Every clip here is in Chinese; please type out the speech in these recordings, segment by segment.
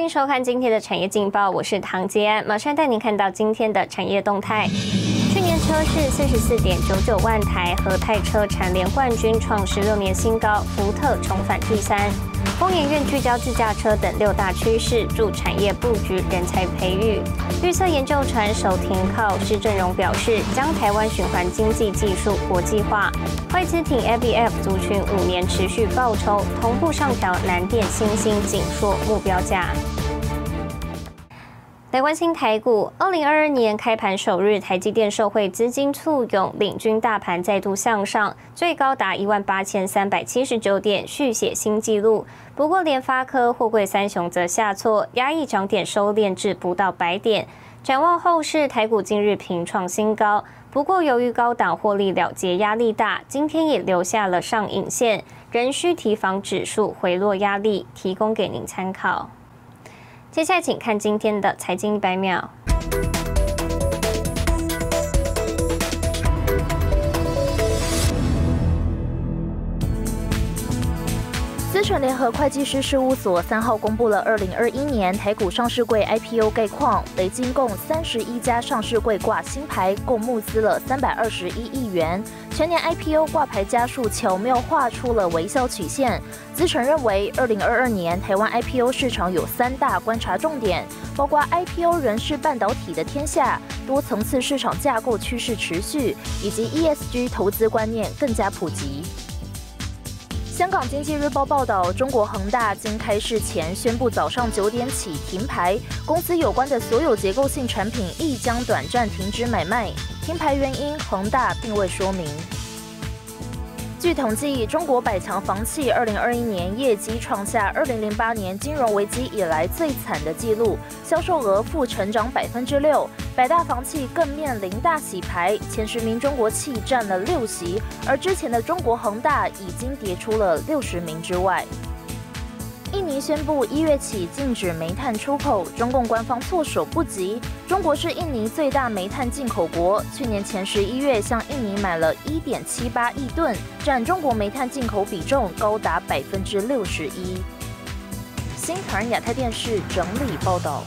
欢迎收看今天的产业劲报，我是唐杰安，马上带您看到今天的产业动态。去年车市四十四点九九万台，和泰车蝉联冠军，创十六年新高，福特重返第三。工研院聚焦自驾车等六大趋势，助产业布局、人才培育。预测研究船首停靠施正荣表示，将台湾循环经济技术国际化。外资挺 ABF 族群五年持续报酬，同步上调南电、新兴、紧缩目标价。来关心台股，二零二二年开盘首日，台积电受惠资金簇拥，领军大盘再度向上，最高达一万八千三百七十九点，续写新纪录。不过，联发科、货柜三雄则下挫，压抑涨点收敛至不到百点。展望后市，台股今日平创新高，不过由于高档获利了结压力大，今天也留下了上影线，仍需提防指数回落压力，提供给您参考。接下来，请看今天的财经一百秒。资诚联合会计师事务所三号公布了二零二一年台股上市柜 IPO 概况，累计共三十一家上市柜挂新牌，共募资了三百二十一亿元。全年 IPO 挂牌家数巧妙画出了微笑曲线。资诚认为，二零二二年台湾 IPO 市场有三大观察重点，包括 IPO 仍是半导体的天下，多层次市场架构趋势持续，以及 ESG 投资观念更加普及。香港经济日报报道，中国恒大经开市前宣布，早上九点起停牌，公司有关的所有结构性产品亦将短暂停止买卖。停牌原因，恒大并未说明。据统计，中国百强房企2021年业绩创下2008年金融危机以来最惨的记录，销售额负成长百分之六。百大房企更面临大洗牌，前十名中国企占了六席，而之前的中国恒大已经跌出了六十名之外。印尼宣布一月起禁止煤炭出口，中共官方措手不及。中国是印尼最大煤炭进口国，去年前十一月向印尼买了一点七八亿吨，占中国煤炭进口比重高达百分之六十一。新唐亚太电视整理报道。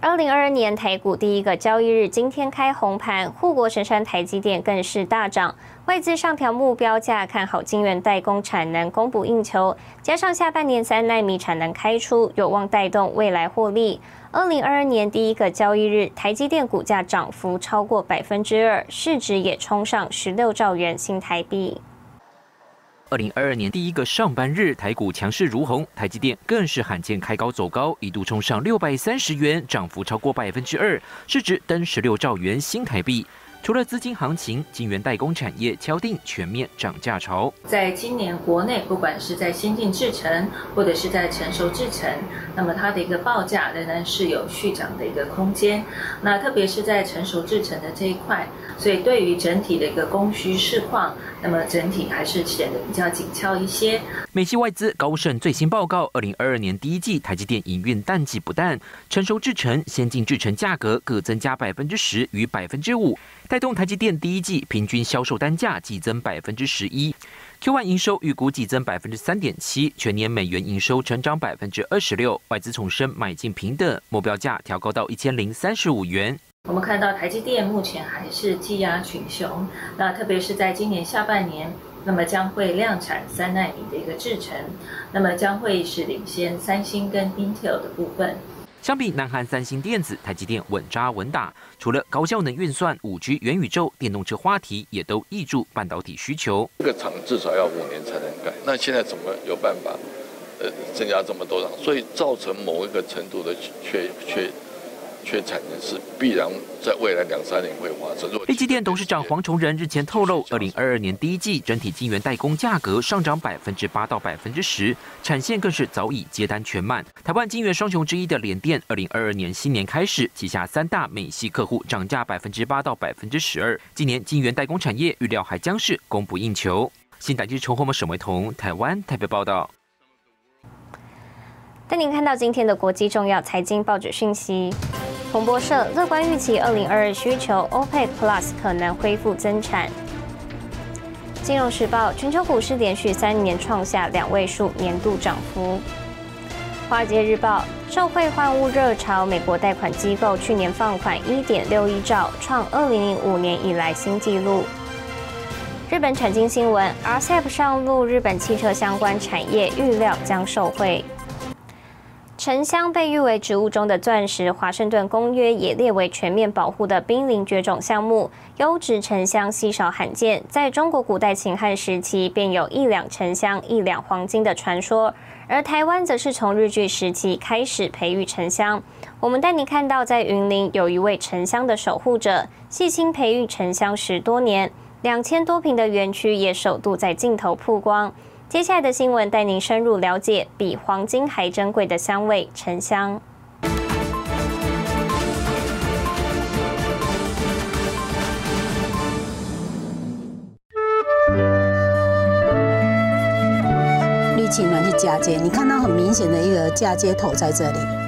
二零二二年台股第一个交易日，今天开红盘，护国神山台积电更是大涨，外资上调目标价，看好晶圆代工产能供不应求，加上下半年三纳米产能开出，有望带动未来获利。二零二二年第一个交易日，台积电股价涨幅超过百分之二，市值也冲上十六兆元新台币。二零二二年第一个上班日，台股强势如虹，台积电更是罕见开高走高，一度冲上六百三十元，涨幅超过百分之二，市值登十六兆元新台币。除了资金行情，晶圆代工产业敲定全面涨价潮。在今年国内，不管是在先进制程或者是在成熟制程，那么它的一个报价仍然是有续涨的一个空间。那特别是在成熟制程的这一块，所以对于整体的一个供需市况，那么整体还是显得比较紧俏一些。美系外资高盛最新报告，二零二二年第一季台积电营运淡季不淡，成熟制程、先进制程价格各增加百分之十与百分之五。带动台积电第一季平均销售单价季增百分之十一，Q1 营收预估季增百分之三点七，全年美元营收成长百分之二十六，外资重申买进平等，目标价调高到一千零三十五元。我们看到台积电目前还是积压群雄，那特别是在今年下半年，那么将会量产三纳米的一个制程，那么将会是领先三星跟 Intel 的部分。相比南韩三星电子，台积电稳扎稳打。除了高效能运算、五 G、元宇宙、电动车话题，也都挹注半导体需求。这个厂至少要五年才能盖，那现在怎么有办法，呃，增加这么多厂？所以造成某一个程度的缺缺。缺产能是必然，在未来两三年会发生。立基电董事长黄崇仁日前透露，二零二二年第一季整体晶圆代工价格上涨百分之八到百分之十，产线更是早已接单全满。台湾晶圆双雄之一的联电，二零二二年新年开始，旗下三大美系客户涨价百分之八到百分之十二。今年晶圆代工产业预料还将是供不应求。新台记陈宏文、沈维彤，台湾台北报道。带您看到今天的国际重要财经报纸讯息。彭博社乐观预期，二零二二需求，OPEC Plus 可能恢复增产。金融时报全球股市连续三年创下两位数年度涨幅。华尔街日报：受惠换物热潮，美国贷款机构去年放款一点六亿兆，创二零零五年以来新纪录。日本产经新闻：RCEP 上路，日本汽车相关产业预料将受惠。沉香被誉为植物中的钻石，华盛顿公约也列为全面保护的濒临绝种项目。优质沉香稀少罕见，在中国古代秦汉时期便有一两沉香一两黄金的传说。而台湾则是从日据时期开始培育沉香。我们带您看到，在云林有一位沉香的守护者，细心培育沉香十多年，两千多平的园区也首度在镜头曝光。接下来的新闻带您深入了解比黄金还珍贵的香味——沉香。情暖去嫁接，你看到很明显的一个嫁接头在这里。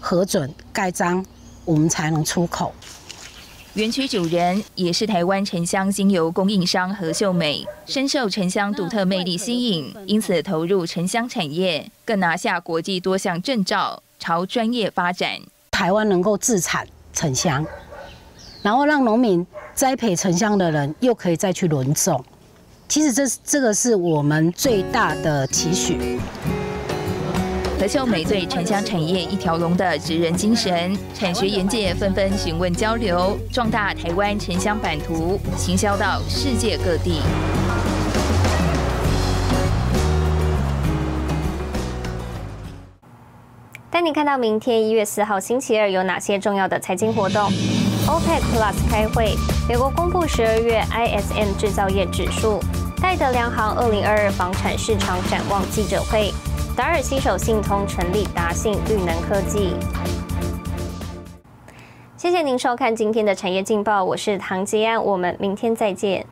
核准盖章，我们才能出口。园区主人也是台湾沉香精油供应商何秀美，深受沉香独特魅力吸引，因此投入沉香产业，更拿下国际多项证照，朝专业发展。台湾能够自产沉香，然后让农民栽培沉香的人又可以再去轮种，其实这这个是我们最大的期许。何秀美对沉香产业一条龙的职人精神，产学研界纷纷询问交流，壮大台湾沉香版图，行销到世界各地。带你看到明天一月四号星期二有哪些重要的财经活动？OPEC Plus 开会，美国公布十二月 ISM 制造业指数，戴德梁行二零二二房产市场展望记者会。达尔新手信通成立达信绿能科技。谢谢您收看今天的产业劲报，我是唐吉安，我们明天再见。